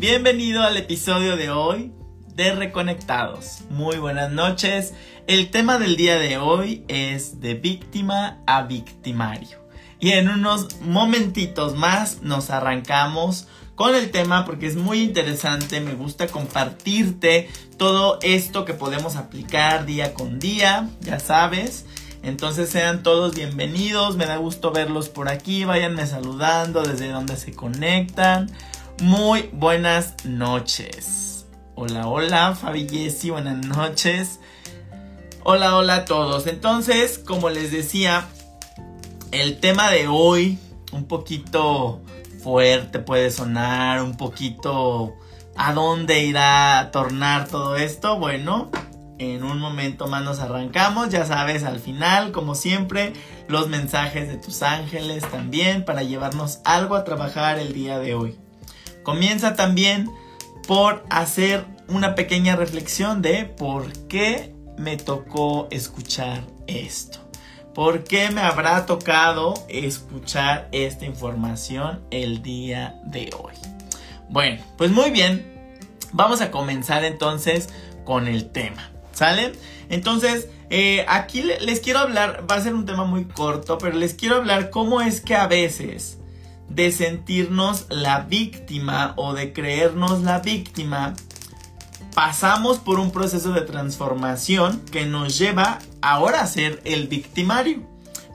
Bienvenido al episodio de hoy de Reconectados. Muy buenas noches. El tema del día de hoy es de víctima a victimario. Y en unos momentitos más nos arrancamos con el tema porque es muy interesante. Me gusta compartirte todo esto que podemos aplicar día con día, ya sabes. Entonces sean todos bienvenidos, me da gusto verlos por aquí, váyanme saludando desde donde se conectan. Muy buenas noches. Hola, hola, Fabi Jessy, buenas noches. Hola, hola a todos. Entonces, como les decía, el tema de hoy, un poquito fuerte puede sonar, un poquito a dónde irá a tornar todo esto. Bueno, en un momento más nos arrancamos, ya sabes, al final, como siempre, los mensajes de tus ángeles también para llevarnos algo a trabajar el día de hoy. Comienza también por hacer una pequeña reflexión de por qué me tocó escuchar esto. ¿Por qué me habrá tocado escuchar esta información el día de hoy? Bueno, pues muy bien. Vamos a comenzar entonces con el tema. ¿Sale? Entonces, eh, aquí les quiero hablar, va a ser un tema muy corto, pero les quiero hablar cómo es que a veces de sentirnos la víctima o de creernos la víctima, pasamos por un proceso de transformación que nos lleva ahora a ser el victimario.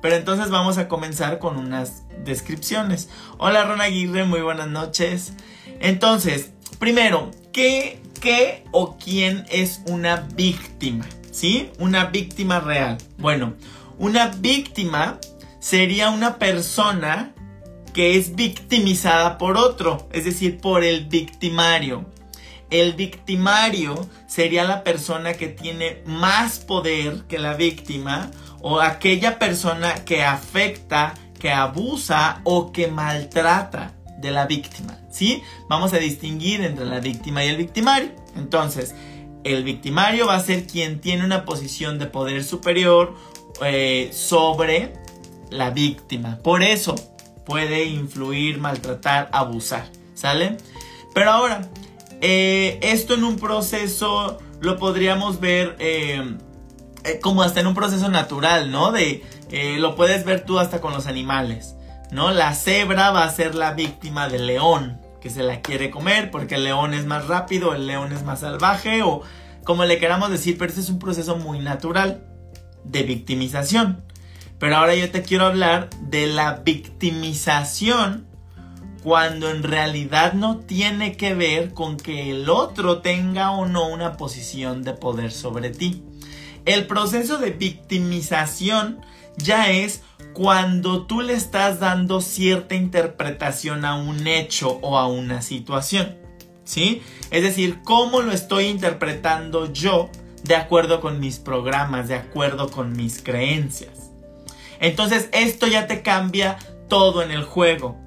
Pero entonces vamos a comenzar con unas descripciones. Hola Ron Aguirre, muy buenas noches. Entonces, primero, ¿qué, qué o quién es una víctima? ¿Sí? Una víctima real. Bueno, una víctima sería una persona que es victimizada por otro, es decir, por el victimario. El victimario sería la persona que tiene más poder que la víctima o aquella persona que afecta, que abusa o que maltrata de la víctima, ¿sí? Vamos a distinguir entre la víctima y el victimario. Entonces, el victimario va a ser quien tiene una posición de poder superior eh, sobre la víctima. Por eso, puede influir, maltratar, abusar, ¿sale? Pero ahora, eh, esto en un proceso lo podríamos ver eh, eh, como hasta en un proceso natural, ¿no? De, lo puedes ver tú hasta con los animales, ¿no? La cebra va a ser la víctima del león, que se la quiere comer porque el león es más rápido, el león es más salvaje o como le queramos decir, pero este es un proceso muy natural de victimización. Pero ahora yo te quiero hablar de la victimización cuando en realidad no tiene que ver con que el otro tenga o no una posición de poder sobre ti. El proceso de victimización ya es cuando tú le estás dando cierta interpretación a un hecho o a una situación. ¿Sí? Es decir, cómo lo estoy interpretando yo de acuerdo con mis programas, de acuerdo con mis creencias. Entonces esto ya te cambia todo en el juego.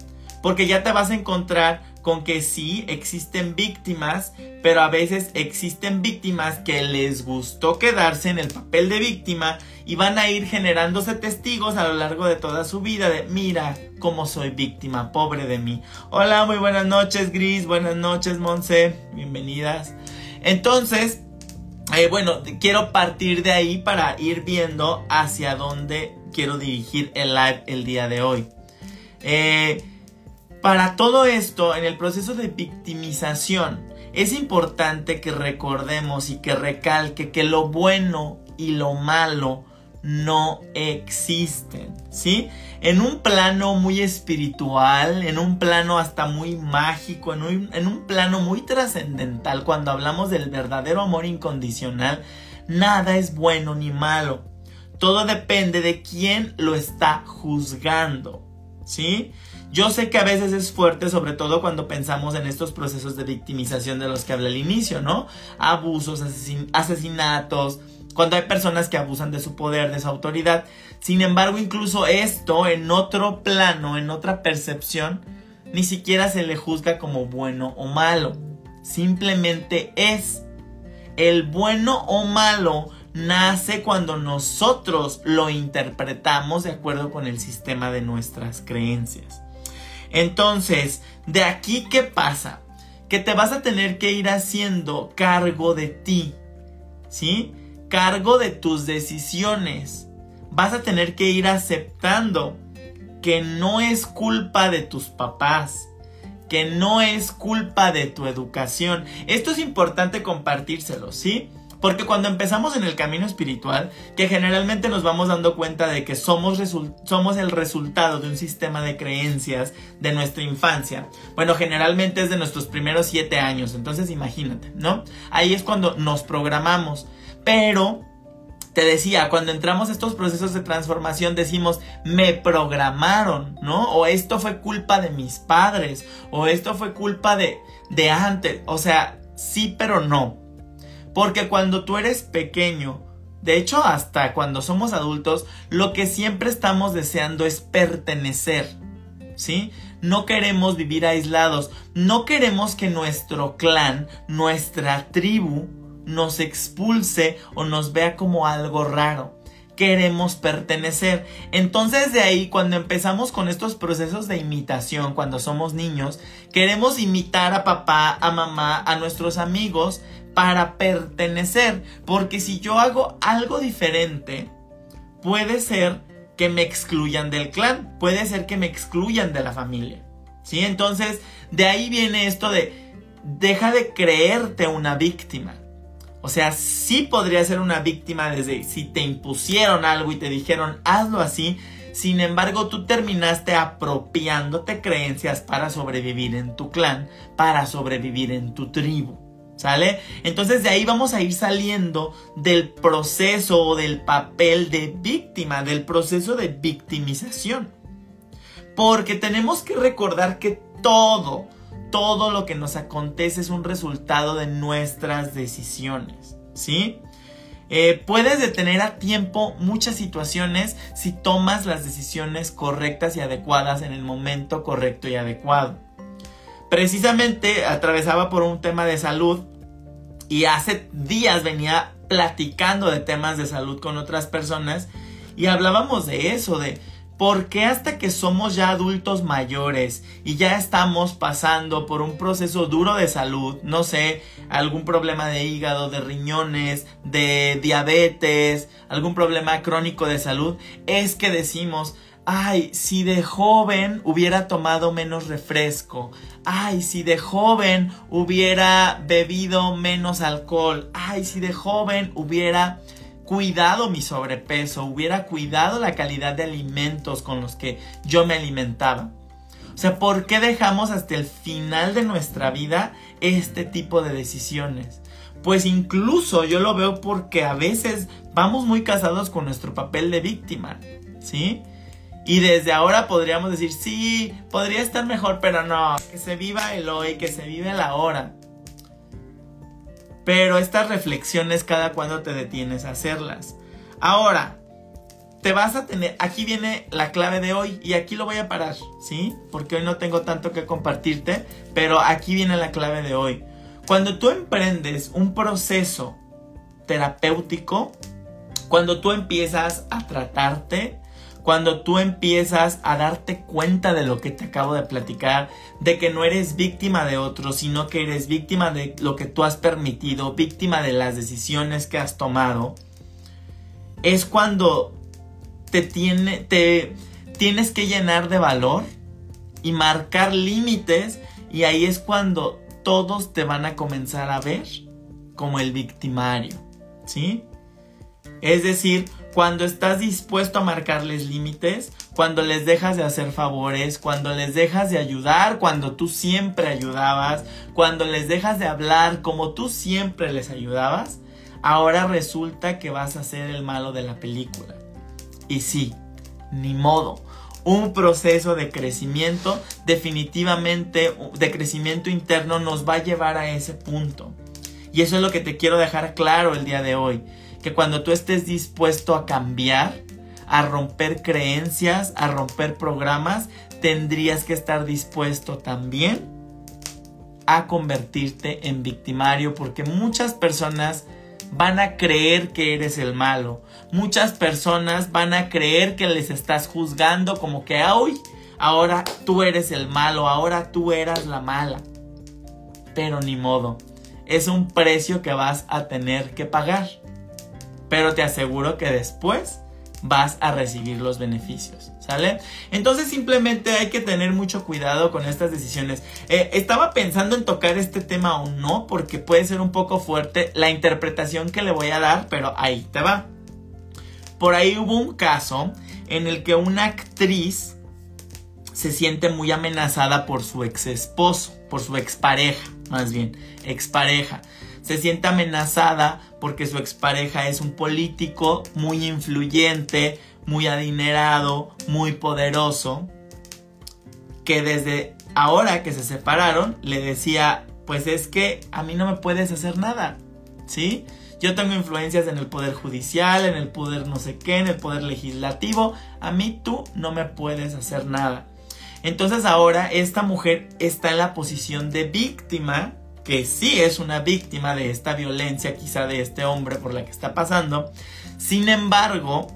Porque ya te vas a encontrar con que sí existen víctimas, pero a veces existen víctimas que les gustó quedarse en el papel de víctima y van a ir generándose testigos a lo largo de toda su vida de mira cómo soy víctima, pobre de mí. Hola, muy buenas noches Gris, buenas noches Monse, bienvenidas. Entonces, eh, bueno, quiero partir de ahí para ir viendo hacia dónde quiero dirigir el live el día de hoy. Eh, para todo esto, en el proceso de victimización, es importante que recordemos y que recalque que lo bueno y lo malo no existen, ¿sí? En un plano muy espiritual, en un plano hasta muy mágico, en un, en un plano muy trascendental, cuando hablamos del verdadero amor incondicional, nada es bueno ni malo. Todo depende de quién lo está juzgando, ¿sí? Yo sé que a veces es fuerte, sobre todo cuando pensamos en estos procesos de victimización de los que hablé al inicio, ¿no? Abusos, asesinatos, cuando hay personas que abusan de su poder, de su autoridad. Sin embargo, incluso esto en otro plano, en otra percepción, ni siquiera se le juzga como bueno o malo. Simplemente es. El bueno o malo nace cuando nosotros lo interpretamos de acuerdo con el sistema de nuestras creencias. Entonces, de aquí, ¿qué pasa? que te vas a tener que ir haciendo cargo de ti, ¿sí? Cargo de tus decisiones. Vas a tener que ir aceptando que no es culpa de tus papás, que no es culpa de tu educación. Esto es importante compartírselo, ¿sí? Porque cuando empezamos en el camino espiritual, que generalmente nos vamos dando cuenta de que somos, el resultado de un sistema de creencias de nuestra infancia, bueno, generalmente es de nuestros primeros siete años, entonces imagínate, ¿no? Ahí es cuando nos programamos, pero te decía, cuando entramos a estos procesos de transformación decimos, me programaron, ¿no? O esto fue culpa de mis padres, o esto fue culpa de, de antes, o sea, sí, pero no. Porque cuando tú eres pequeño, de hecho hasta cuando somos adultos, lo que siempre estamos deseando es pertenecer. ¿Sí? No queremos vivir aislados, no queremos que nuestro clan, nuestra tribu, nos expulse o nos vea como algo raro queremos pertenecer. Entonces de ahí cuando empezamos con estos procesos de imitación, cuando somos niños, queremos imitar a papá, a mamá, a nuestros amigos para pertenecer. Porque si yo hago algo diferente, puede ser que me excluyan del clan, puede ser que me excluyan de la familia. ¿Sí? Entonces de ahí viene esto de deja de creerte una víctima. O sea, sí podría ser una víctima desde si te impusieron algo y te dijeron hazlo así. Sin embargo, tú terminaste apropiándote creencias para sobrevivir en tu clan, para sobrevivir en tu tribu. ¿Sale? Entonces de ahí vamos a ir saliendo del proceso o del papel de víctima, del proceso de victimización. Porque tenemos que recordar que todo, todo lo que nos acontece es un resultado de nuestras decisiones, ¿sí? Eh, puedes detener a tiempo muchas situaciones si tomas las decisiones correctas y adecuadas en el momento correcto y adecuado. Precisamente atravesaba por un tema de salud y hace días venía platicando de temas de salud con otras personas y hablábamos de eso, de ¿Por qué hasta que somos ya adultos mayores y ya estamos pasando por un proceso duro de salud, no sé, algún problema de hígado, de riñones, de diabetes, algún problema crónico de salud, es que decimos, ay, si de joven hubiera tomado menos refresco, ay, si de joven hubiera bebido menos alcohol, ay, si de joven hubiera cuidado mi sobrepeso, hubiera cuidado la calidad de alimentos con los que yo me alimentaba. O sea, ¿por qué dejamos hasta el final de nuestra vida este tipo de decisiones? Pues incluso yo lo veo porque a veces vamos muy casados con nuestro papel de víctima, ¿sí? Y desde ahora podríamos decir, sí, podría estar mejor, pero no, que se viva el hoy, que se vive la hora. Pero estas reflexiones cada cuando te detienes a hacerlas. Ahora, te vas a tener, aquí viene la clave de hoy y aquí lo voy a parar, ¿sí? Porque hoy no tengo tanto que compartirte, pero aquí viene la clave de hoy. Cuando tú emprendes un proceso terapéutico, cuando tú empiezas a tratarte, cuando tú empiezas a darte cuenta de lo que te acabo de platicar, de que no eres víctima de otros, sino que eres víctima de lo que tú has permitido, víctima de las decisiones que has tomado, es cuando te, tiene, te tienes que llenar de valor y marcar límites y ahí es cuando todos te van a comenzar a ver como el victimario, ¿sí? Es decir, cuando estás dispuesto a marcarles límites, cuando les dejas de hacer favores, cuando les dejas de ayudar, cuando tú siempre ayudabas, cuando les dejas de hablar como tú siempre les ayudabas, ahora resulta que vas a ser el malo de la película. Y sí, ni modo. Un proceso de crecimiento, definitivamente de crecimiento interno, nos va a llevar a ese punto. Y eso es lo que te quiero dejar claro el día de hoy que cuando tú estés dispuesto a cambiar, a romper creencias, a romper programas, tendrías que estar dispuesto también a convertirte en victimario porque muchas personas van a creer que eres el malo. Muchas personas van a creer que les estás juzgando como que hoy, ahora tú eres el malo, ahora tú eras la mala. pero ni modo. Es un precio que vas a tener que pagar. Pero te aseguro que después vas a recibir los beneficios. ¿Sale? Entonces simplemente hay que tener mucho cuidado con estas decisiones. Eh, estaba pensando en tocar este tema o no, porque puede ser un poco fuerte la interpretación que le voy a dar, pero ahí te va. Por ahí hubo un caso en el que una actriz se siente muy amenazada por su ex esposo, por su expareja, más bien, expareja. Se siente amenazada porque su expareja es un político muy influyente, muy adinerado, muy poderoso, que desde ahora que se separaron le decía, pues es que a mí no me puedes hacer nada, ¿sí? Yo tengo influencias en el poder judicial, en el poder no sé qué, en el poder legislativo, a mí tú no me puedes hacer nada. Entonces ahora esta mujer está en la posición de víctima, que sí es una víctima de esta violencia quizá de este hombre por la que está pasando. Sin embargo,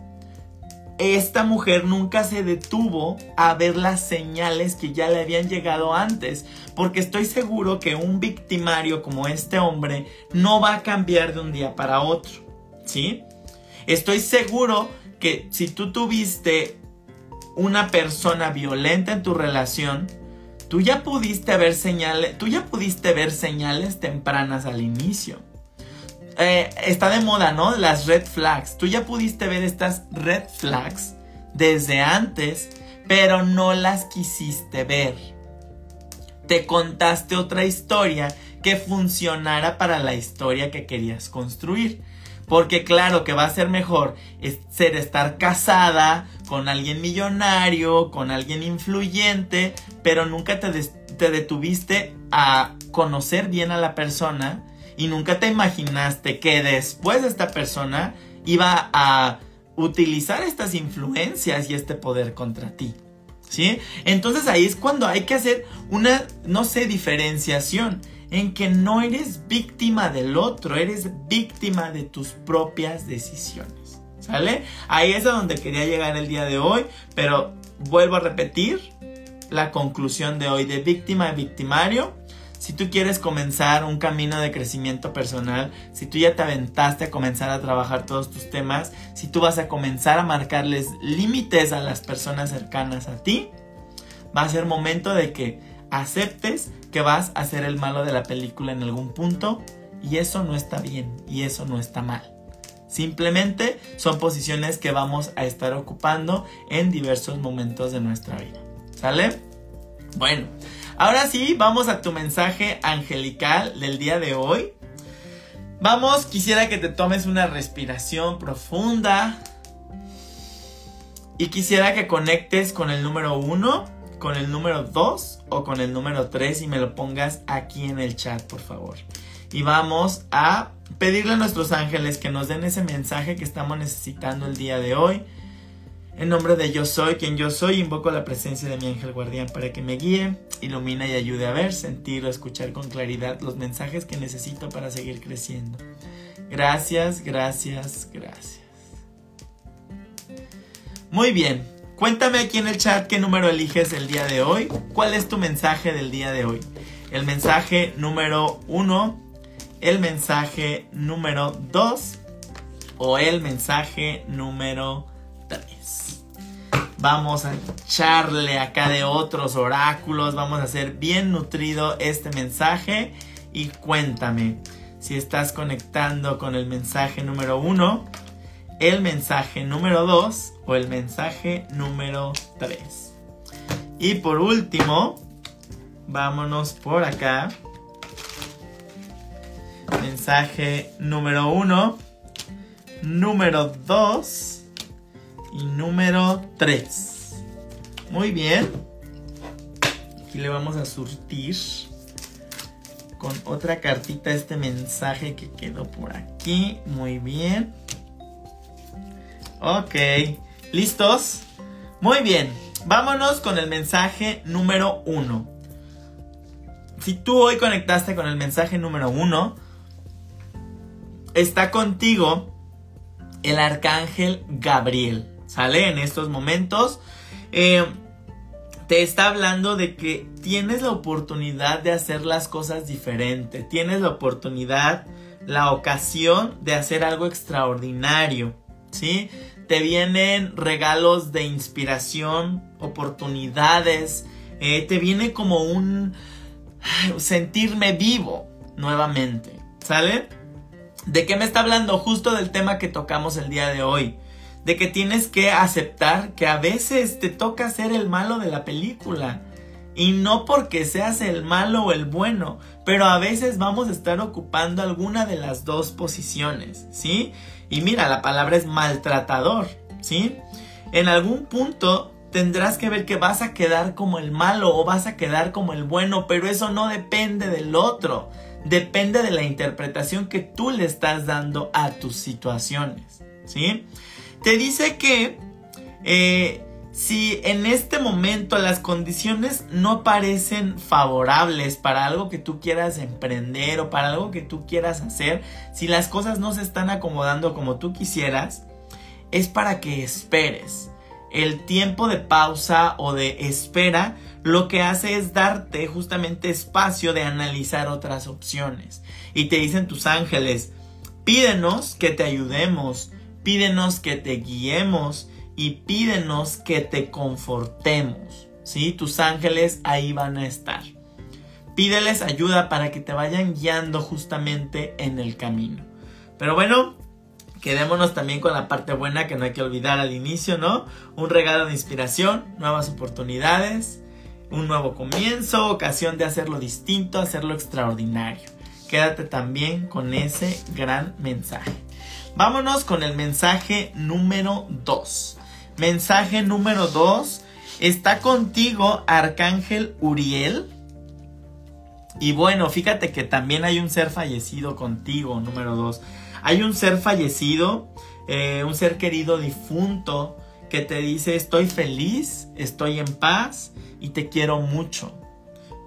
esta mujer nunca se detuvo a ver las señales que ya le habían llegado antes, porque estoy seguro que un victimario como este hombre no va a cambiar de un día para otro, ¿sí? Estoy seguro que si tú tuviste una persona violenta en tu relación, tú ya pudiste ver señales, tú ya pudiste ver señales tempranas al inicio. Eh, está de moda, ¿no? Las red flags. Tú ya pudiste ver estas red flags desde antes, pero no las quisiste ver. Te contaste otra historia que funcionara para la historia que querías construir. Porque claro que va a ser mejor ser estar casada con alguien millonario, con alguien influyente, pero nunca te, te detuviste a conocer bien a la persona y nunca te imaginaste que después de esta persona iba a utilizar estas influencias y este poder contra ti. ¿Sí? Entonces ahí es cuando hay que hacer una, no sé, diferenciación en que no eres víctima del otro, eres víctima de tus propias decisiones. ¿Sale? Ahí es a donde quería llegar el día de hoy, pero vuelvo a repetir la conclusión de hoy de víctima y victimario si tú quieres comenzar un camino de crecimiento personal, si tú ya te aventaste a comenzar a trabajar todos tus temas, si tú vas a comenzar a marcarles límites a las personas cercanas a ti, va a ser momento de que aceptes que vas a ser el malo de la película en algún punto y eso no está bien y eso no está mal. Simplemente son posiciones que vamos a estar ocupando en diversos momentos de nuestra vida. ¿Sale? Bueno, Ahora sí, vamos a tu mensaje angelical del día de hoy. Vamos, quisiera que te tomes una respiración profunda. Y quisiera que conectes con el número 1, con el número 2 o con el número 3 y me lo pongas aquí en el chat, por favor. Y vamos a pedirle a nuestros ángeles que nos den ese mensaje que estamos necesitando el día de hoy en nombre de yo soy quien yo soy, invoco la presencia de mi ángel guardián para que me guíe, ilumine y ayude a ver, sentir o escuchar con claridad los mensajes que necesito para seguir creciendo. Gracias, gracias, gracias. Muy bien, cuéntame aquí en el chat qué número eliges el día de hoy. ¿Cuál es tu mensaje del día de hoy? El mensaje número uno, el mensaje número dos o el mensaje número Vamos a echarle acá de otros oráculos. Vamos a hacer bien nutrido este mensaje. Y cuéntame si estás conectando con el mensaje número uno, el mensaje número dos o el mensaje número tres. Y por último, vámonos por acá. Mensaje número uno, número dos y número 3. Muy bien. Aquí le vamos a surtir con otra cartita este mensaje que quedó por aquí. Muy bien. Ok. ¿Listos? Muy bien. Vámonos con el mensaje número 1. Si tú hoy conectaste con el mensaje número 1, está contigo el arcángel Gabriel. ¿Sale? En estos momentos. Eh, te está hablando de que tienes la oportunidad de hacer las cosas diferente, tienes la oportunidad, la ocasión de hacer algo extraordinario, ¿sí? Te vienen regalos de inspiración, oportunidades, eh, te viene como un sentirme vivo nuevamente, ¿sale? ¿De qué me está hablando? Justo del tema que tocamos el día de hoy de que tienes que aceptar que a veces te toca ser el malo de la película. Y no porque seas el malo o el bueno, pero a veces vamos a estar ocupando alguna de las dos posiciones, ¿sí? Y mira, la palabra es maltratador, ¿sí? En algún punto tendrás que ver que vas a quedar como el malo o vas a quedar como el bueno, pero eso no depende del otro, depende de la interpretación que tú le estás dando a tus situaciones, ¿sí? te dice que eh, si en este momento las condiciones no parecen favorables para algo que tú quieras emprender o para algo que tú quieras hacer, si las cosas no se están acomodando como tú quisieras, es para que esperes. El tiempo de pausa o de espera lo que hace es darte justamente espacio de analizar otras opciones. Y te dicen tus ángeles, pídenos que te ayudemos, pídenos que te guiemos y pídenos que te confortemos. ¿Sí? Tus ángeles ahí van a estar. Pídeles ayuda para que te vayan guiando justamente en el camino. Pero bueno, quedémonos también con la parte buena que no hay que olvidar al inicio, ¿no? Un regalo de inspiración, nuevas oportunidades, un nuevo comienzo, ocasión de hacerlo distinto, hacerlo extraordinario. Quédate también con ese gran mensaje. Vámonos con el mensaje número 2. Mensaje número 2. Está contigo Arcángel Uriel. Y bueno, fíjate que también hay un ser fallecido contigo, número 2. Hay un ser fallecido, eh, un ser querido difunto, que te dice estoy feliz, estoy en paz y te quiero mucho.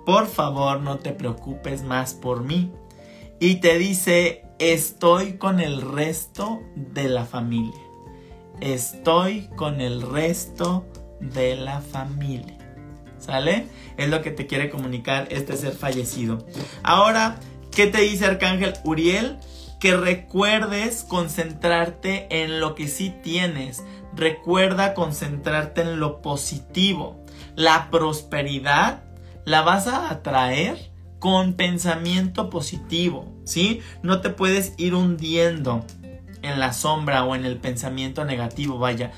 Por favor, no te preocupes más por mí. Y te dice estoy con el resto de la familia. Estoy con el resto de la familia. ¿Sale? Es lo que te quiere comunicar este ser fallecido. Ahora, ¿qué te dice Arcángel Uriel? Que recuerdes concentrarte en lo que sí tienes. Recuerda concentrarte en lo positivo. La prosperidad la vas a atraer con pensamiento positivo, ¿sí? No te puedes ir hundiendo en la sombra o en el pensamiento negativo, vaya.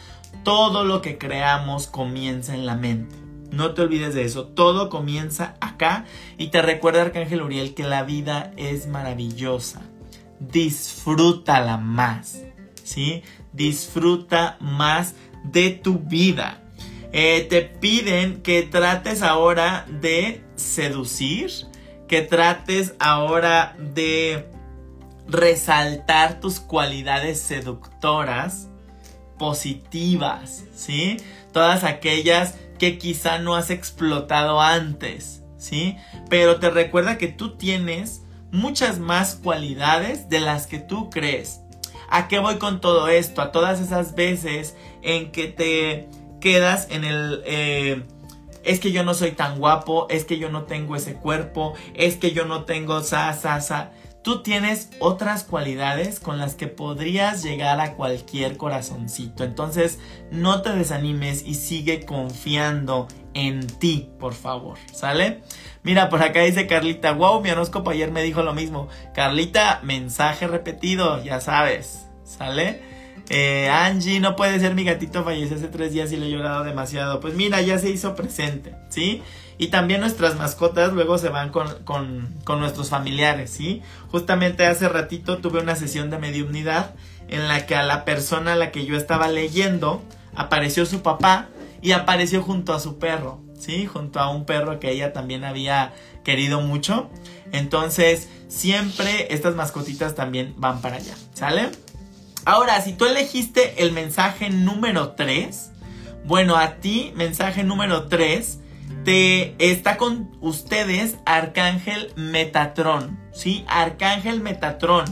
Todo lo que creamos comienza en la mente. No te olvides de eso. Todo comienza acá. Y te recuerda, Arcángel Uriel, que la vida es maravillosa. Disfrútala más. ¿Sí? Disfruta más de tu vida. Eh, te piden que trates ahora de seducir que trates ahora de resaltar tus cualidades seductoras positivas, ¿sí? Todas aquellas que quizá no has explotado antes, ¿sí? Pero te recuerda que tú tienes muchas más cualidades de las que tú crees. ¿A qué voy con todo esto? A todas esas veces en que te quedas en el... Eh, es que yo no soy tan guapo, es que yo no tengo ese cuerpo, es que yo no tengo sa, sa, sa. Tú tienes otras cualidades con las que podrías llegar a cualquier corazoncito. Entonces, no te desanimes y sigue confiando en ti, por favor. ¿Sale? Mira, por acá dice Carlita, wow, mi horóscopo ayer me dijo lo mismo. Carlita, mensaje repetido, ya sabes. ¿Sale? Eh, Angie, no puede ser mi gatito falleció hace tres días y le he llorado demasiado. Pues mira, ya se hizo presente, ¿sí? Y también nuestras mascotas luego se van con, con, nuestros familiares, ¿sí? Justamente hace ratito tuve una sesión de mediunidad en la que a la persona a la que yo estaba leyendo apareció su papá y apareció junto a su perro, ¿sí? Junto a un perro que ella también había querido mucho. Entonces, siempre estas mascotitas también van para allá, ¿sale? Ahora, si tú elegiste el mensaje número 3, bueno, a ti, mensaje número 3, te está con ustedes Arcángel Metatrón, ¿sí? Arcángel Metatrón,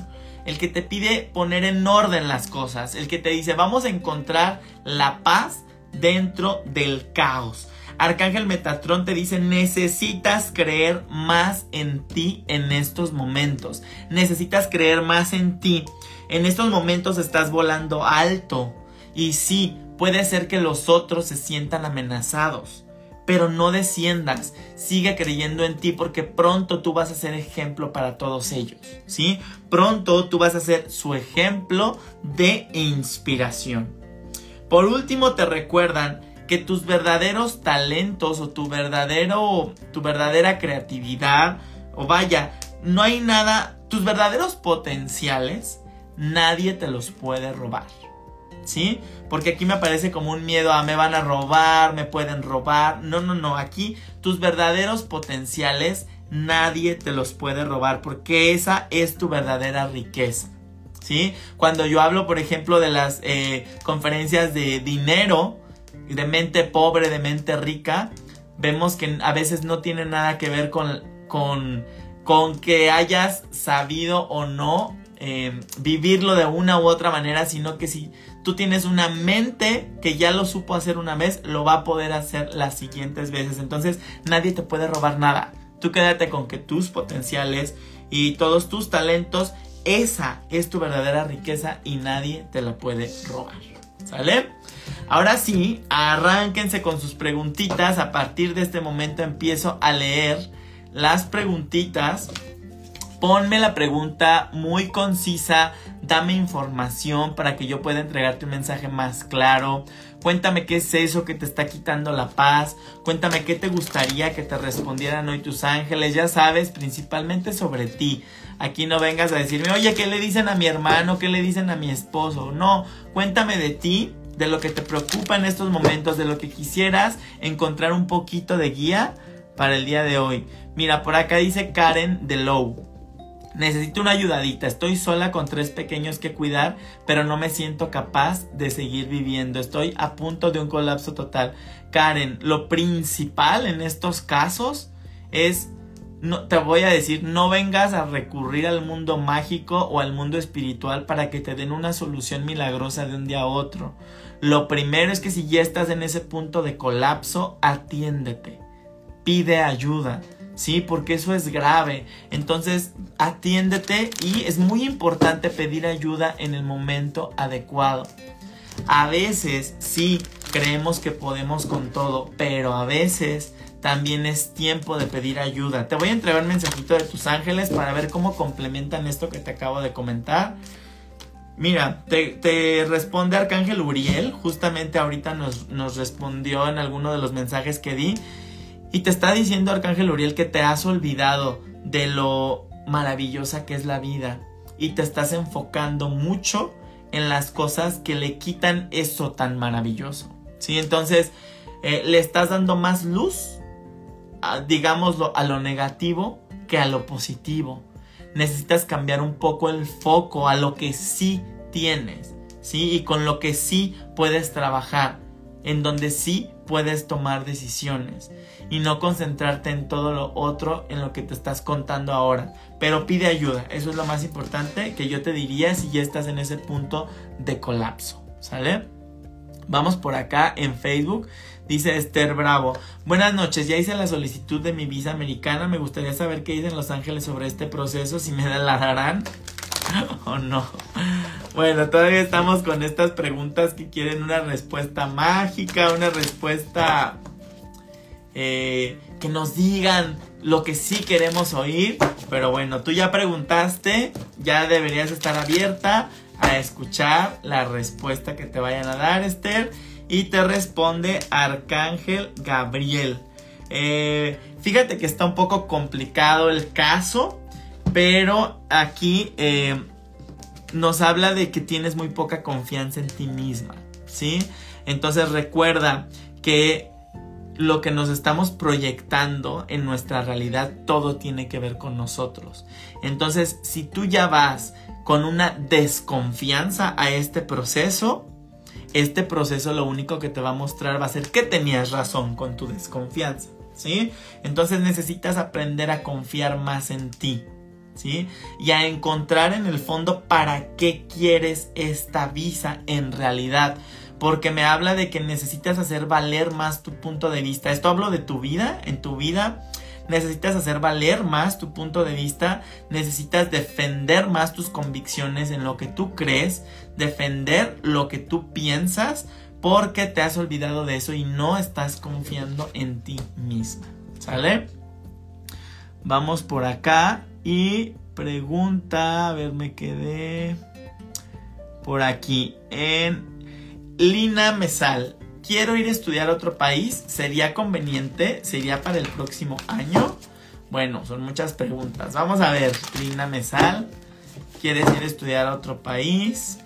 el que te pide poner en orden las cosas, el que te dice, vamos a encontrar la paz dentro del caos. Arcángel Metatron te dice, necesitas creer más en ti en estos momentos. Necesitas creer más en ti. En estos momentos estás volando alto. Y sí, puede ser que los otros se sientan amenazados. Pero no desciendas, sigue creyendo en ti porque pronto tú vas a ser ejemplo para todos ellos, ¿sí? Pronto tú vas a ser su ejemplo de inspiración. Por último te recuerdan que tus verdaderos talentos o tu verdadero tu verdadera creatividad o vaya, no hay nada, tus verdaderos potenciales nadie te los puede robar. ¿Sí? Porque aquí me parece como un miedo a me van a robar, me pueden robar. No, no, no, aquí tus verdaderos potenciales nadie te los puede robar porque esa es tu verdadera riqueza. ¿Sí? Cuando yo hablo, por ejemplo, de las eh, conferencias de dinero, de mente pobre, de mente rica, vemos que a veces no tiene nada que ver con, con, con que hayas sabido o no eh, vivirlo de una u otra manera, sino que si tú tienes una mente que ya lo supo hacer una vez, lo va a poder hacer las siguientes veces. Entonces nadie te puede robar nada. Tú quédate con que tus potenciales y todos tus talentos, esa es tu verdadera riqueza y nadie te la puede robar. ¿Sale? Ahora sí, arránquense con sus preguntitas. A partir de este momento empiezo a leer las preguntitas. Ponme la pregunta muy concisa, dame información para que yo pueda entregarte un mensaje más claro. Cuéntame qué es eso que te está quitando la paz. Cuéntame qué te gustaría que te respondieran hoy tus ángeles. Ya sabes, principalmente sobre ti. Aquí no vengas a decirme, oye, ¿qué le dicen a mi hermano? ¿Qué le dicen a mi esposo? No, cuéntame de ti de lo que te preocupa en estos momentos, de lo que quisieras encontrar un poquito de guía para el día de hoy. Mira, por acá dice Karen de Low. Necesito una ayudadita. Estoy sola con tres pequeños que cuidar, pero no me siento capaz de seguir viviendo. Estoy a punto de un colapso total. Karen, lo principal en estos casos es no, te voy a decir, no vengas a recurrir al mundo mágico o al mundo espiritual para que te den una solución milagrosa de un día a otro. Lo primero es que si ya estás en ese punto de colapso, atiéndete. Pide ayuda. ¿Sí? Porque eso es grave. Entonces, atiéndete y es muy importante pedir ayuda en el momento adecuado. A veces sí creemos que podemos con todo, pero a veces también es tiempo de pedir ayuda. Te voy a entregar un mensajito de tus ángeles para ver cómo complementan esto que te acabo de comentar. Mira, te, responde Arcángel Uriel, justamente ahorita nos, nos respondió en alguno de los mensajes que di. Y te está diciendo Arcángel Uriel que te has olvidado de lo maravillosa que es la vida. Y te estás enfocando mucho en las cosas que le quitan eso tan maravilloso. ¿Sí? Entonces, eh, le estás dando más luz digámoslo, a lo negativo que a lo positivo. Necesitas cambiar un poco el foco a lo que sí tienes, ¿sí? Y con lo que sí puedes trabajar, en donde sí puedes tomar decisiones y no concentrarte en todo lo otro en lo que te estás contando ahora. Pero pide ayuda, eso es lo más importante que yo te diría si ya estás en ese punto de colapso, ¿sale? Vamos por acá en Facebook. Dice Esther Bravo. Buenas noches, ya hice la solicitud de mi visa americana. Me gustaría saber qué dicen Los Ángeles sobre este proceso, si me la o no. Bueno, todavía estamos con estas preguntas que quieren una respuesta mágica, una respuesta eh, que nos digan lo que sí queremos oír. Pero bueno, tú ya preguntaste, ya deberías estar abierta a escuchar la respuesta que te vayan a dar, Esther y te responde Arcángel Gabriel. Eh, fíjate que está un poco complicado el caso, pero aquí eh, nos habla de que tienes muy poca confianza en ti misma, ¿sí? Entonces recuerda que lo que nos estamos proyectando en nuestra realidad, todo tiene que ver con nosotros. Entonces, si tú ya vas con una desconfianza a este proceso, este proceso lo único que te va a mostrar va a ser que tenías razón con tu desconfianza, ¿sí? Entonces necesitas aprender a confiar más en ti, ¿sí? Y a encontrar en el fondo para qué quieres esta visa en realidad. Porque me habla de que necesitas hacer valer más tu punto de vista. Esto hablo de tu vida, en tu vida necesitas hacer valer más tu punto de vista, necesitas defender más tus convicciones en lo que tú crees, defender lo que tú piensas, porque te has olvidado de eso y no estás confiando en ti misma. ¿Sale? Vamos por acá y pregunta, a ver, me quedé por aquí en Lina Mesal quiero ir a estudiar a otro país, ¿sería conveniente? ¿Sería para el próximo año? Bueno, son muchas preguntas. Vamos a ver, Lina Mesal, ¿quieres ir a estudiar a otro país?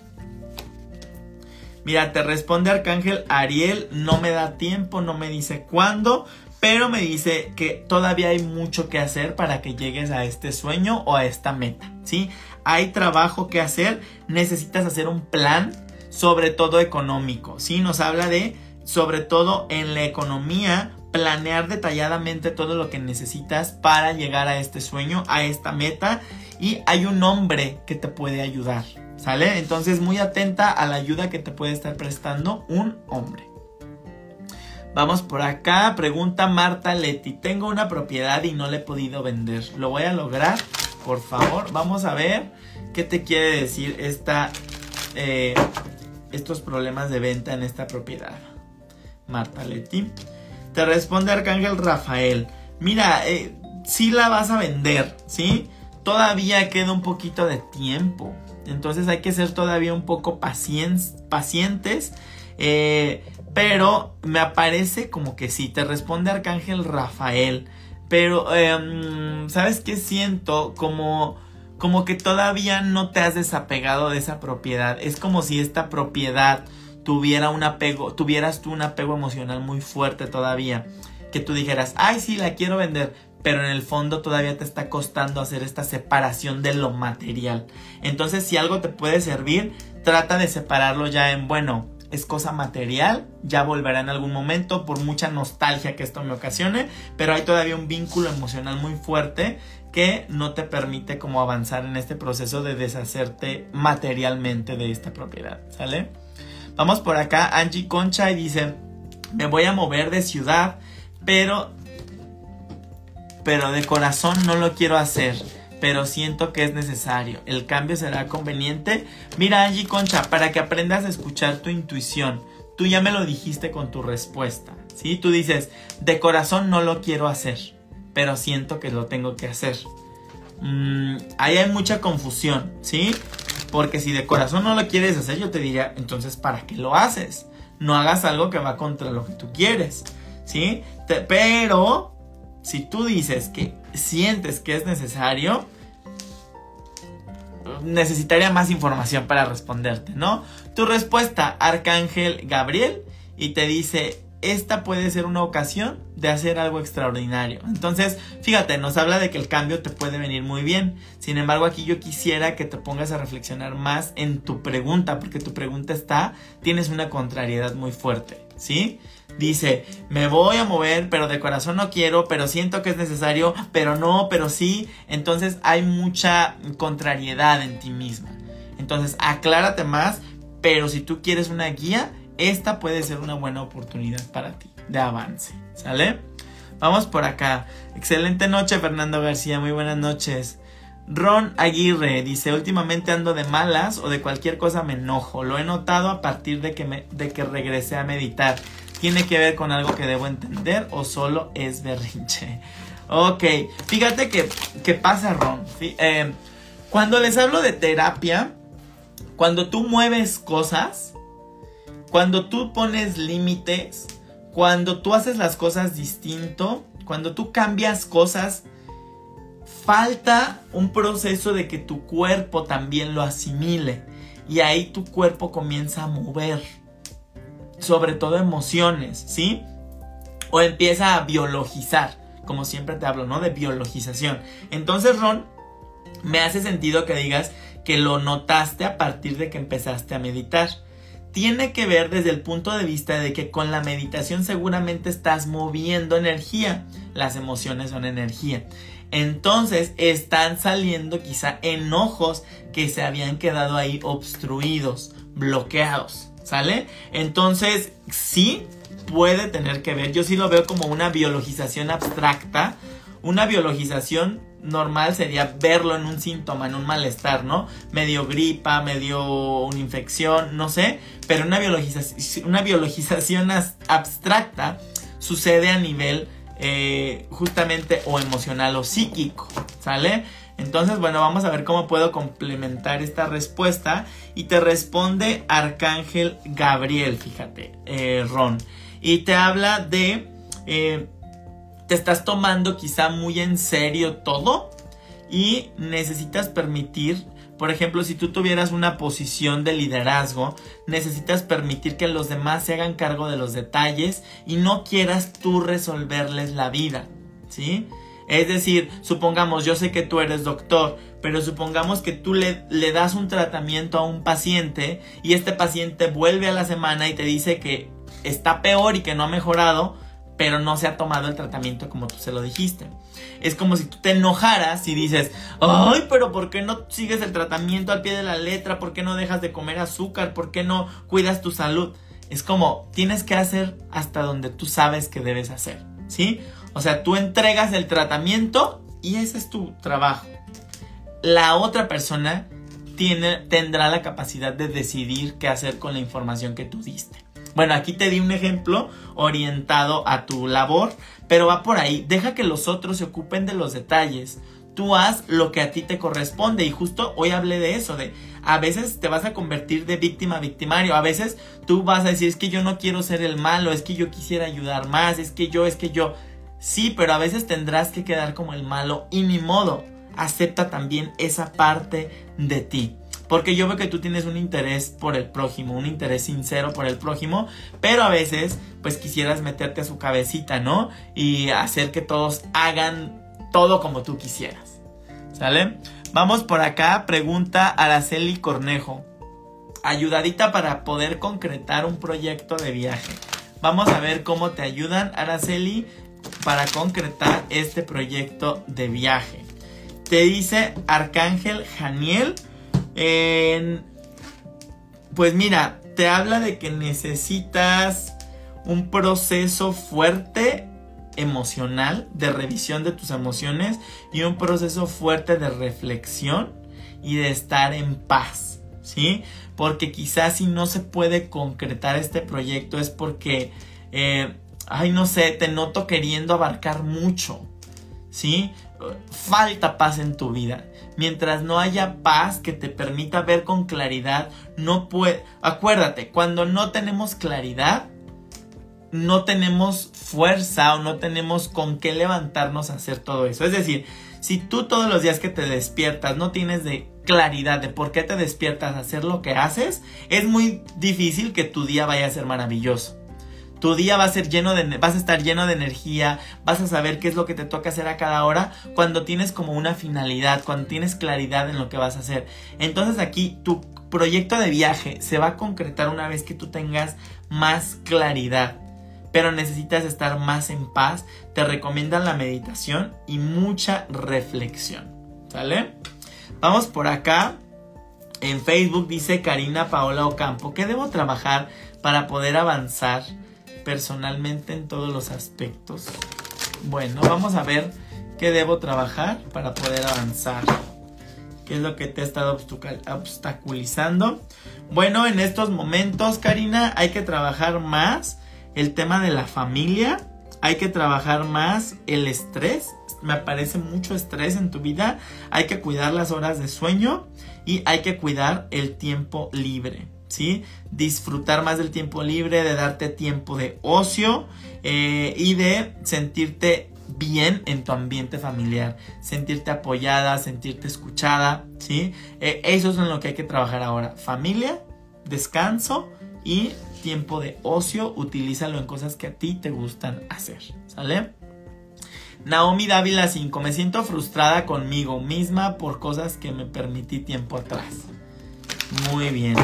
Mira, te responde Arcángel Ariel, no me da tiempo, no me dice cuándo, pero me dice que todavía hay mucho que hacer para que llegues a este sueño o a esta meta, ¿sí? Hay trabajo que hacer, necesitas hacer un plan, sobre todo económico, ¿sí? Nos habla de sobre todo en la economía, planear detalladamente todo lo que necesitas para llegar a este sueño, a esta meta y hay un hombre que te puede ayudar, ¿sale? Entonces muy atenta a la ayuda que te puede estar prestando un hombre. Vamos por acá, pregunta Marta Leti, tengo una propiedad y no la he podido vender, ¿lo voy a lograr? Por favor, vamos a ver qué te quiere decir esta, eh, estos problemas de venta en esta propiedad. Marta Leti. Te responde Arcángel Rafael. Mira, eh, si la vas a vender, ¿sí? Todavía queda un poquito de tiempo. Entonces hay que ser todavía un poco pacientes. Eh, pero me aparece como que sí. Te responde Arcángel Rafael. Pero, em, ¿sabes qué siento? Como, como que todavía no te has desapegado de esa propiedad. Es como si esta propiedad tuviera un apego, tuvieras tú un apego emocional muy fuerte todavía, que tú dijeras, ay, sí, la quiero vender, pero en el fondo todavía te está costando hacer esta separación de lo material. Entonces, si algo te puede servir, trata de separarlo ya en, bueno, es cosa material, ya volverá en algún momento por mucha nostalgia que esto me ocasione, pero hay todavía un vínculo emocional muy fuerte que no te permite como avanzar en este proceso de deshacerte materialmente de esta propiedad, ¿sale? Vamos por acá, Angie Concha y dice, me voy a mover de ciudad, pero, pero de corazón no lo quiero hacer, pero siento que es necesario. El cambio será conveniente. Mira, Angie Concha, para que aprendas a escuchar tu intuición. Tú ya me lo dijiste con tu respuesta, ¿sí? Tú dices, de corazón no lo quiero hacer, pero siento que lo tengo que hacer. Mm, ahí hay mucha confusión, ¿sí? Porque si de corazón no lo quieres hacer, yo te diría, entonces, ¿para qué lo haces? No hagas algo que va contra lo que tú quieres, ¿sí? pero, si tú dices que sientes que es necesario, necesitaría más información para responderte, ¿no? Tu respuesta, Arcángel Gabriel, y te dice, esta puede ser una ocasión de hacer algo extraordinario. Entonces, fíjate, nos habla de que el cambio te puede venir muy bien. Sin embargo, aquí yo quisiera que te pongas a reflexionar más en tu pregunta, porque tu pregunta está, tienes una contrariedad muy fuerte, ¿sí? Dice, me voy a mover, pero de corazón no quiero, pero siento que es necesario, pero no, pero sí. Entonces hay mucha contrariedad en ti misma. Entonces, aclárate más, pero si tú quieres una guía, esta puede ser una buena oportunidad para ti de avance. ¿Sale? Vamos por acá. Excelente noche, Fernando García. Muy buenas noches. Ron Aguirre dice, últimamente ando de malas o de cualquier cosa me enojo. Lo he notado a partir de que, de que regresé a meditar. ¿Tiene que ver con algo que debo entender o solo es berrinche? Ok, fíjate que, que pasa, Ron. Eh, cuando les hablo de terapia, cuando tú mueves cosas, cuando tú pones límites, cuando tú haces las cosas distinto, cuando tú cambias cosas, falta un proceso de que tu cuerpo también lo asimile. Y ahí tu cuerpo comienza a mover. Sobre todo emociones, ¿sí? O empieza a biologizar. Como siempre te hablo, ¿no? De biologización. Entonces, Ron, me hace sentido que digas que lo notaste a partir de que empezaste a meditar tiene que ver desde el punto de vista de que con la meditación seguramente estás moviendo energía. Las emociones son energía. Entonces están saliendo quizá enojos que se habían quedado ahí obstruidos, bloqueados. ¿Sale? Entonces, sí puede tener que ver. Yo sí lo veo como una biologización abstracta. Una biologización normal sería verlo en un síntoma, en un malestar, ¿no? Medio gripa, medio una infección, no sé. Pero una biologización, una biologización abstracta sucede a nivel eh, justamente o emocional o psíquico, ¿sale? Entonces, bueno, vamos a ver cómo puedo complementar esta respuesta. Y te responde Arcángel Gabriel, fíjate, eh, Ron. Y te habla de... Eh, te estás tomando quizá muy en serio todo y necesitas permitir, por ejemplo, si tú tuvieras una posición de liderazgo, necesitas permitir que los demás se hagan cargo de los detalles y no quieras tú resolverles la vida, ¿sí? Es decir, supongamos, yo sé que tú eres doctor, pero supongamos que tú le, le, das un tratamiento a un paciente y este paciente vuelve a la semana y te dice que está peor y que no ha mejorado, pero no se ha tomado el tratamiento como tú se lo dijiste. Es como si tú te enojaras y dices, ay, pero ¿por qué no sigues el tratamiento al pie de la letra? ¿Por qué no dejas de comer azúcar? ¿Por qué no cuidas tu salud? Es como, tienes que hacer hasta donde tú sabes que debes hacer, ¿sí? O sea, tú entregas el tratamiento y ese es tu trabajo. La otra persona tiene, tendrá la capacidad de decidir qué hacer con la información que tú diste. Bueno, aquí te di un ejemplo orientado a tu labor, pero va por ahí. Deja que los otros se ocupen de los detalles. Tú haz lo que a ti te corresponde y justo hoy hablé de eso, de a veces te vas a convertir de víctima a victimario, a veces tú vas a decir es que yo no quiero ser el malo, es que yo quisiera ayudar más, es que yo, es que yo, sí, pero a veces tendrás que quedar como el malo y ni modo, acepta también esa parte de ti. Porque yo veo que tú tienes un interés por el prójimo, un interés sincero por el prójimo, pero a veces pues quisieras meterte a su cabecita, ¿no? Y hacer que todos hagan todo como tú quisieras. ¿Sale? Vamos por acá, pregunta Araceli Cornejo. Ayudadita para poder concretar un proyecto de viaje. Vamos a ver cómo te ayudan, Araceli, para concretar este proyecto de viaje. Te dice Arcángel Janiel pues mira, te habla de que necesitas un proceso fuerte emocional de revisión de tus emociones y un proceso fuerte de reflexión y de estar en paz, ¿sí? Porque quizás si no se puede concretar este proyecto es porque, eh, ay, no sé, te noto queriendo abarcar mucho, ¿sí? Falta paz en tu vida mientras no haya paz que te permita ver con claridad, no puede... Acuérdate, cuando no tenemos claridad, no tenemos fuerza o no tenemos con qué levantarnos a hacer todo eso. Es decir, si tú todos los días que te despiertas no tienes de claridad de por qué te despiertas a hacer lo que haces, es muy difícil que tu día vaya a ser maravilloso. Tu día va a ser lleno de, vas a estar lleno de energía, vas a saber qué es lo que te toca hacer a cada hora cuando tienes como una finalidad, cuando tienes claridad en lo que vas a hacer. Entonces aquí tu proyecto de viaje se va a concretar una vez que tú tengas más claridad. Pero necesitas estar más en paz. Te recomiendan la meditación y mucha reflexión. ¿Sale? Vamos por acá. En Facebook dice Karina Paola Ocampo que debo trabajar para poder avanzar personalmente en todos los aspectos. Bueno, vamos a ver qué debo trabajar para poder avanzar. ¿Qué es lo que te ha estado obstaculizando? Bueno, en estos momentos, Karina, hay que trabajar más el tema de la familia. Hay que trabajar más el estrés. Me aparece mucho estrés en tu vida. Hay que cuidar las horas de sueño y hay que cuidar el tiempo libre. ¿Sí? Disfrutar más del tiempo libre, de darte tiempo de ocio eh, y de sentirte bien en tu ambiente familiar, sentirte apoyada, sentirte escuchada, ¿sí? Eh, eso es en lo que hay que trabajar ahora. Familia, descanso y tiempo de ocio, utilízalo en cosas que a ti te gustan hacer, ¿sale? Naomi Dávila 5, me siento frustrada conmigo misma por cosas que me permití tiempo atrás. Muy bien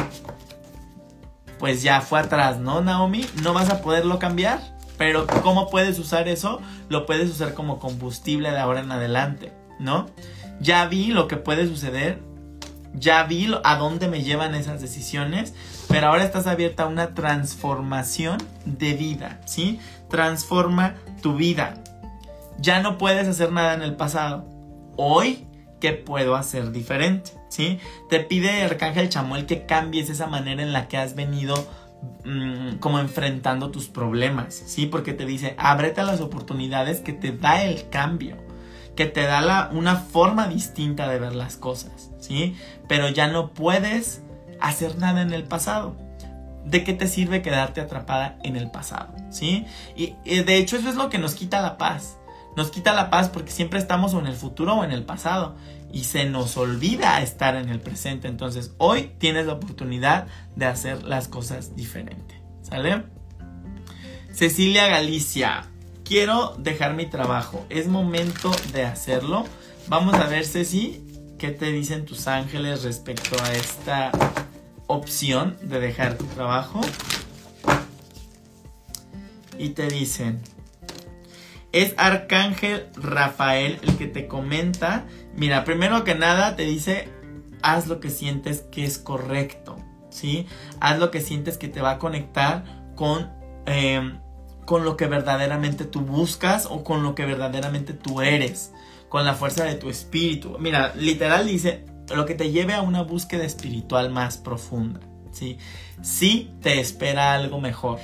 pues ya fue atrás, ¿no, Naomi? No vas a poderlo cambiar. Pero ¿cómo puedes usar eso? Lo puedes usar como combustible de ahora en adelante, ¿no? Ya vi lo que puede suceder. ya vi a dónde me llevan esas decisiones, pero ahora estás abierta a una transformación de vida, ¿sí? Transforma tu vida. Ya no puedes hacer nada en el pasado. Hoy, ¿qué puedo hacer diferente? ¿Sí? Te pide el Arcángel Chamuel que cambies esa manera en la que has venido mm, como enfrentando tus problemas, ¿sí? Porque te dice, ábrete a las oportunidades que te da el cambio que te da la, una forma distinta de ver las cosas, ¿sí? Pero ya no puedes hacer nada en el pasado. ¿De qué te sirve quedarte atrapada en el pasado? ¿Sí? Y, de hecho eso es lo que nos quita la paz. Nos quita la paz porque siempre estamos o en el futuro o en el pasado. Y se nos olvida estar en el presente. Entonces hoy tienes la oportunidad de hacer las cosas diferente. ¿Sale? Cecilia Galicia quiero dejar mi trabajo. Es momento de hacerlo. Vamos a ver, Ceci, qué te dicen tus ángeles respecto a esta opción de dejar tu trabajo. Y te dicen, es Arcángel Rafael el que te comenta. Mira, primero que nada te dice, haz lo que sientes que es correcto, ¿sí? Haz lo que sientes que te va a conectar con... Em, con lo que verdaderamente tú buscas o con lo que verdaderamente tú eres, con la fuerza de tu espíritu. Mira, literal dice, lo que te lleve a una búsqueda espiritual más profunda, ¿sí? Sí te espera algo mejor.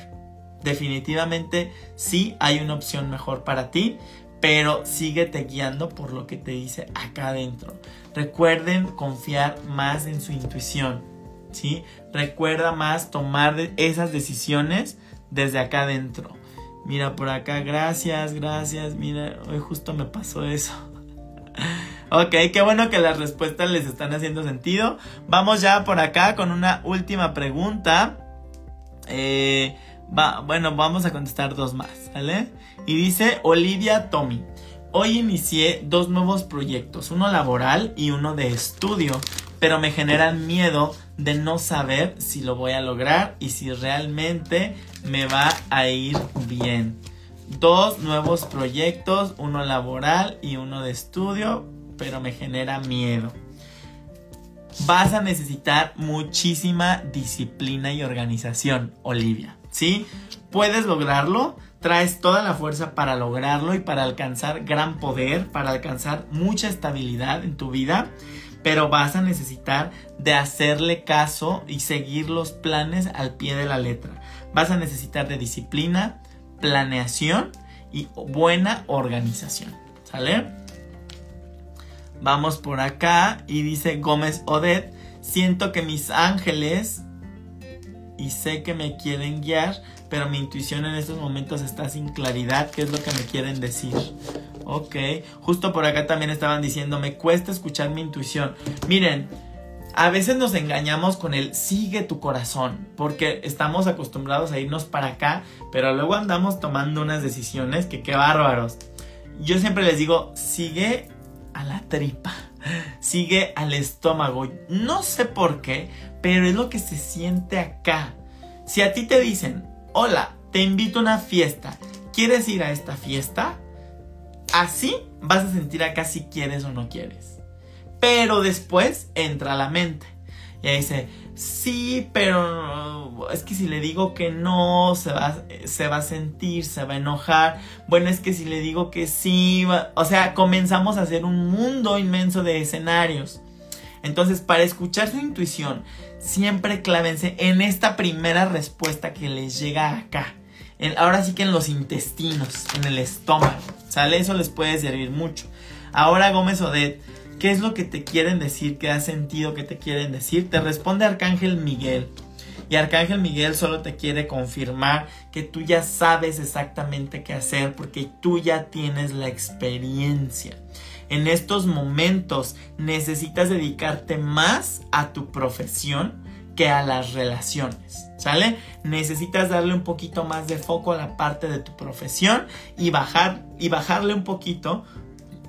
Definitivamente sí hay una opción mejor para ti, pero síguete guiando por lo que te dice acá adentro. Recuerden confiar más en su intuición, ¿sí? Recuerda más tomar esas decisiones desde acá adentro. Mira por acá, gracias, gracias. Mira, hoy justo me pasó eso. ok, qué bueno que las respuestas les están haciendo sentido. Vamos ya por acá con una última pregunta. Eh, bueno, vamos a contestar dos más, ¿vale? Y dice Olivia Tommy. Hoy inicié dos nuevos proyectos, uno laboral y uno de estudio, pero me generan miedo de no saber si lo voy a lograr y si realmente me va a ir bien. Dos nuevos proyectos, uno laboral y uno de estudio, pero me genera miedo. Vas a necesitar muchísima disciplina y organización, Olivia. ¿Sí? Puedes lograrlo, traes toda la fuerza para lograrlo y para alcanzar gran poder, para alcanzar mucha estabilidad en tu vida pero vas a necesitar de hacerle caso y seguir los planes al pie de la letra. Vas a necesitar de disciplina, planeación y buena organización. ¿Sale? Vamos por acá y dice Gómez Odet, siento que mis ángeles y sé que me quieren guiar, pero mi intuición en estos momentos está sin claridad. ¿Qué es lo que me quieren decir? Ok, justo por acá también estaban diciendo, me cuesta escuchar mi intuición. Miren, a veces nos engañamos con el sigue tu corazón, porque estamos acostumbrados a irnos para acá, pero luego andamos tomando unas decisiones que qué bárbaros. Yo siempre les digo, sigue a la tripa, sigue al estómago. No sé por qué, pero es lo que se siente acá. Si a ti te dicen, hola, te invito a una fiesta, ¿quieres ir a esta fiesta? Así vas a sentir acá si quieres o no quieres. Pero después entra la mente. Y dice, sí, pero es que si le digo que no, se va, se va a sentir, se va a enojar. Bueno, es que si le digo que sí, o sea, comenzamos a hacer un mundo inmenso de escenarios. Entonces, para escuchar su intuición, siempre clávense en esta primera respuesta que les llega acá ahora sí que en los intestinos, en el estómago. ¿Sale? Eso les puede servir mucho. Ahora Gómez Odet, ¿qué es lo que te quieren decir? ¿Qué has sentido que te quieren decir? Te responde Arcángel Miguel. Y Arcángel Miguel solo te quiere confirmar que tú ya sabes exactamente qué hacer porque tú ya tienes la experiencia. En estos momentos necesitas dedicarte más a tu profesión que a las relaciones. ¿Sale? Necesitas darle un poquito más de foco a la parte de tu profesión y bajar y bajarle un poquito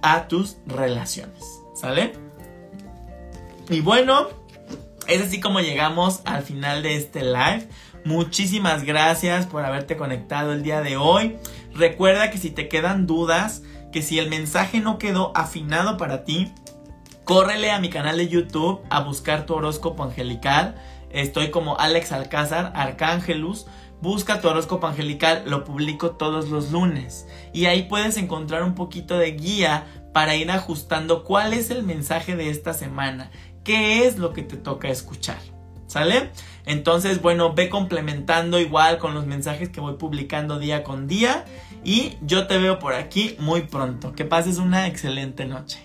a tus relaciones. ¿Sale? Y bueno, es así como llegamos al final de este live. Muchísimas gracias por haberte conectado el día de hoy. Recuerda que si te quedan dudas, que si el mensaje no quedó afinado para ti, Córrele a mi canal de YouTube a buscar tu horóscopo angelical. Estoy como Alex Alcázar, Arcángelus. Busca tu horóscopo angelical, lo publico todos los lunes. Y ahí puedes encontrar un poquito de guía para ir ajustando cuál es el mensaje de esta semana, qué es lo que te toca escuchar. ¿Sale? Entonces, bueno, ve complementando igual con los mensajes que voy publicando día con día. Y yo te veo por aquí muy pronto. Que pases una excelente noche.